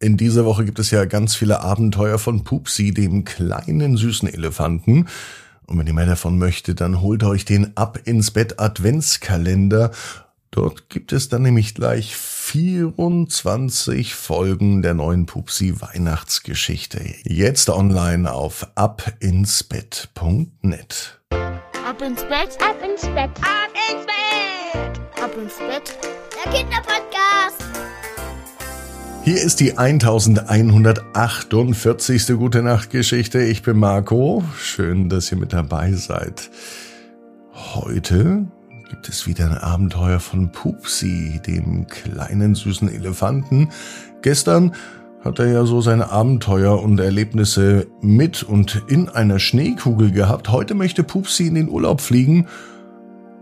In dieser Woche gibt es ja ganz viele Abenteuer von Pupsi, dem kleinen süßen Elefanten. Und wenn ihr mehr davon möchtet, dann holt euch den Ab ins Bett Adventskalender. Dort gibt es dann nämlich gleich 24 Folgen der neuen Pupsi Weihnachtsgeschichte. Jetzt online auf abinsbett.net. Ab ins Bett, ab ins Bett, ab ins Bett, ab ins Bett. Der Kinderpodcast. Hier ist die 1148. Gute Nacht Geschichte. Ich bin Marco. Schön, dass ihr mit dabei seid. Heute gibt es wieder ein Abenteuer von Pupsi, dem kleinen süßen Elefanten. Gestern hat er ja so seine Abenteuer und Erlebnisse mit und in einer Schneekugel gehabt. Heute möchte Pupsi in den Urlaub fliegen.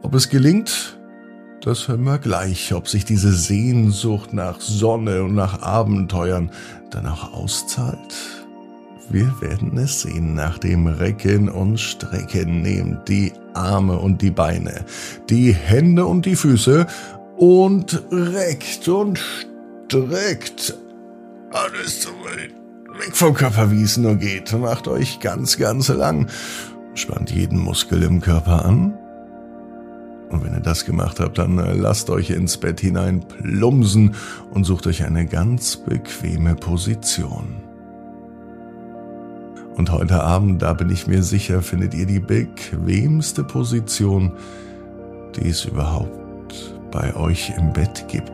Ob es gelingt, das hören wir gleich, ob sich diese Sehnsucht nach Sonne und nach Abenteuern dann auch auszahlt. Wir werden es sehen nach dem Recken und Strecken. Nehmt die Arme und die Beine, die Hände und die Füße und reckt und streckt. Alles so weit weg vom Körper, wie es nur geht. Macht euch ganz, ganz lang. Spannt jeden Muskel im Körper an und wenn ihr das gemacht habt, dann äh, lasst euch ins Bett hinein plumsen und sucht euch eine ganz bequeme Position. Und heute Abend, da bin ich mir sicher, findet ihr die bequemste Position, die es überhaupt bei euch im Bett gibt.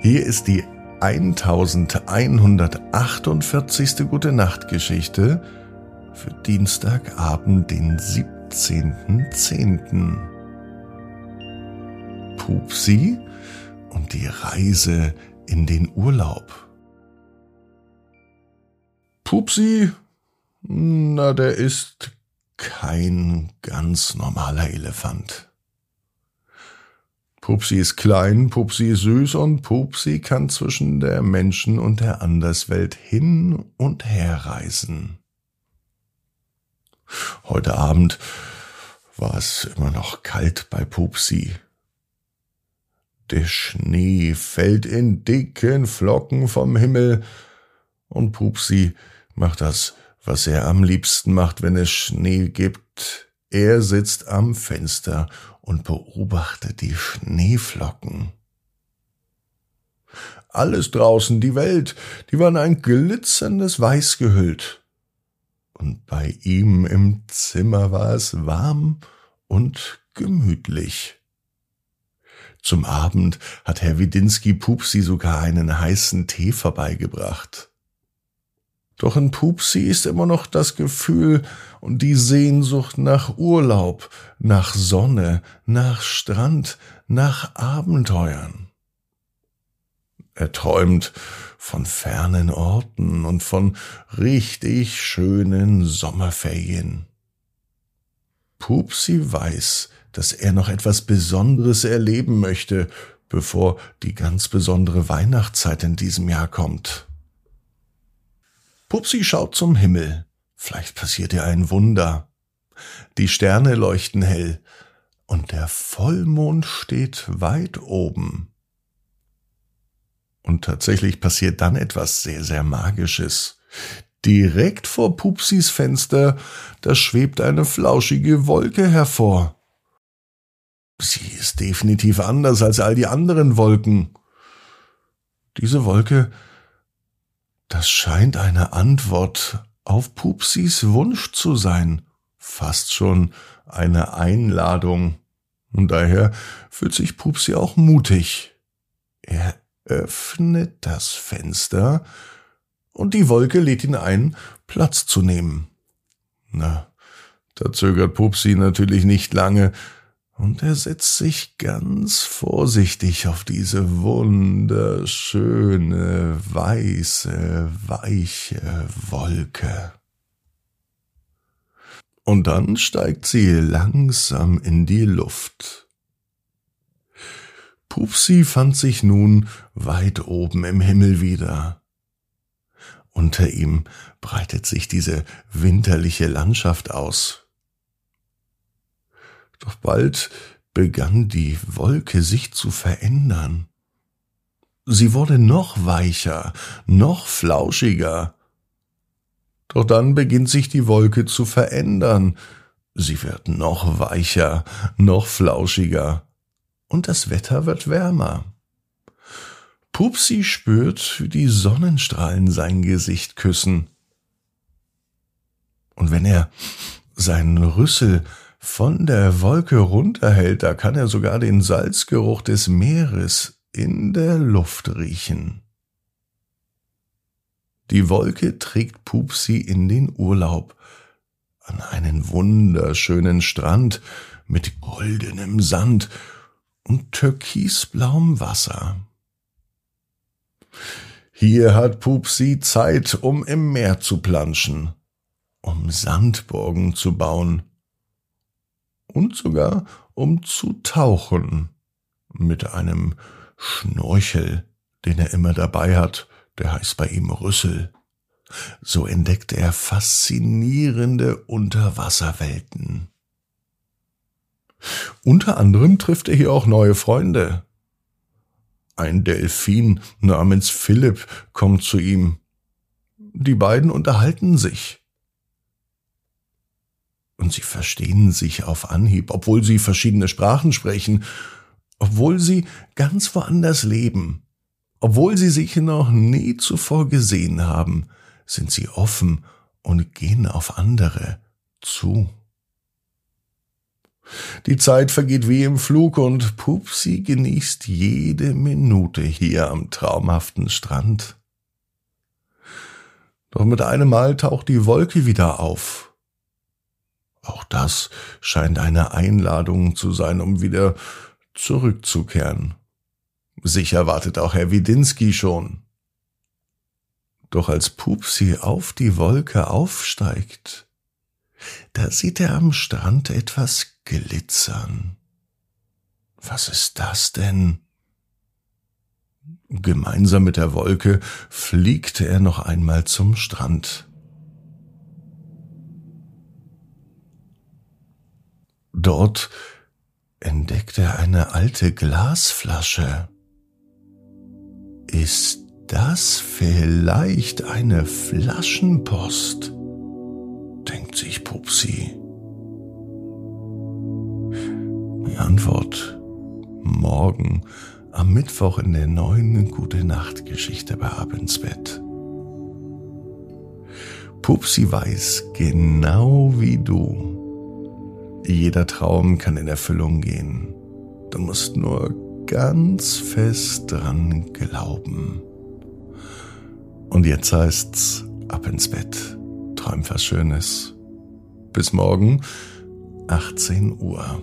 Hier ist die 1148. Gute Nacht Geschichte für Dienstagabend, den 7. 17.10. Pupsi und die Reise in den Urlaub. Pupsi, na, der ist kein ganz normaler Elefant. Pupsi ist klein, Pupsi ist süß und Pupsi kann zwischen der Menschen- und der Anderswelt hin und her reisen. Heute Abend war es immer noch kalt bei Pupsi. Der Schnee fällt in dicken Flocken vom Himmel, und Pupsi macht das, was er am liebsten macht, wenn es Schnee gibt. Er sitzt am Fenster und beobachtet die Schneeflocken. Alles draußen, die Welt, die war in ein glitzerndes Weiß gehüllt und bei ihm im Zimmer war es warm und gemütlich. Zum Abend hat Herr Widinski Pupsi sogar einen heißen Tee vorbeigebracht. Doch in Pupsi ist immer noch das Gefühl und die Sehnsucht nach Urlaub, nach Sonne, nach Strand, nach Abenteuern. Er träumt von fernen Orten und von richtig schönen Sommerferien. Pupsi weiß, dass er noch etwas Besonderes erleben möchte, bevor die ganz besondere Weihnachtszeit in diesem Jahr kommt. Pupsi schaut zum Himmel. Vielleicht passiert ihr ein Wunder. Die Sterne leuchten hell und der Vollmond steht weit oben. Und tatsächlich passiert dann etwas sehr, sehr Magisches. Direkt vor Pupsis Fenster, da schwebt eine flauschige Wolke hervor. Sie ist definitiv anders als all die anderen Wolken. Diese Wolke, das scheint eine Antwort auf Pupsis Wunsch zu sein, fast schon eine Einladung. Und daher fühlt sich Pupsi auch mutig. Er öffnet das Fenster und die Wolke lädt ihn ein, Platz zu nehmen. Na, da zögert Pupsi natürlich nicht lange, und er setzt sich ganz vorsichtig auf diese wunderschöne, weiße, weiche Wolke. Und dann steigt sie langsam in die Luft. Pupsi fand sich nun weit oben im Himmel wieder. Unter ihm breitet sich diese winterliche Landschaft aus. Doch bald begann die Wolke sich zu verändern. Sie wurde noch weicher, noch flauschiger. Doch dann beginnt sich die Wolke zu verändern. Sie wird noch weicher, noch flauschiger. Und das Wetter wird wärmer. Pupsi spürt, wie die Sonnenstrahlen sein Gesicht küssen. Und wenn er seinen Rüssel von der Wolke runterhält, da kann er sogar den Salzgeruch des Meeres in der Luft riechen. Die Wolke trägt Pupsi in den Urlaub an einen wunderschönen Strand mit goldenem Sand und türkisblauem Wasser. Hier hat Pupsi Zeit, um im Meer zu planschen, um Sandburgen zu bauen und sogar um zu tauchen mit einem Schnorchel, den er immer dabei hat, der heißt bei ihm Rüssel. So entdeckt er faszinierende Unterwasserwelten. Unter anderem trifft er hier auch neue Freunde. Ein Delfin namens Philipp kommt zu ihm. Die beiden unterhalten sich. Und sie verstehen sich auf Anhieb, obwohl sie verschiedene Sprachen sprechen, obwohl sie ganz woanders leben. Obwohl sie sich noch nie zuvor gesehen haben, sind sie offen und gehen auf andere zu. Die Zeit vergeht wie im Flug und Pupsi genießt jede Minute hier am traumhaften Strand. Doch mit einem Mal taucht die Wolke wieder auf. Auch das scheint eine Einladung zu sein, um wieder zurückzukehren. Sicher wartet auch Herr Widinski schon. Doch als Pupsi auf die Wolke aufsteigt, da sieht er am Strand etwas glitzern. Was ist das denn? Gemeinsam mit der Wolke fliegt er noch einmal zum Strand. Dort entdeckt er eine alte Glasflasche. Ist das vielleicht eine Flaschenpost? denkt sich Pupsi. Antwort morgen am Mittwoch in der neuen Gute Nacht Geschichte bei Ab ins Bett. Pupsi weiß genau wie du. Jeder Traum kann in Erfüllung gehen. Du musst nur ganz fest dran glauben. Und jetzt heißt's ab ins Bett. Träum was Schönes. Bis morgen, 18 Uhr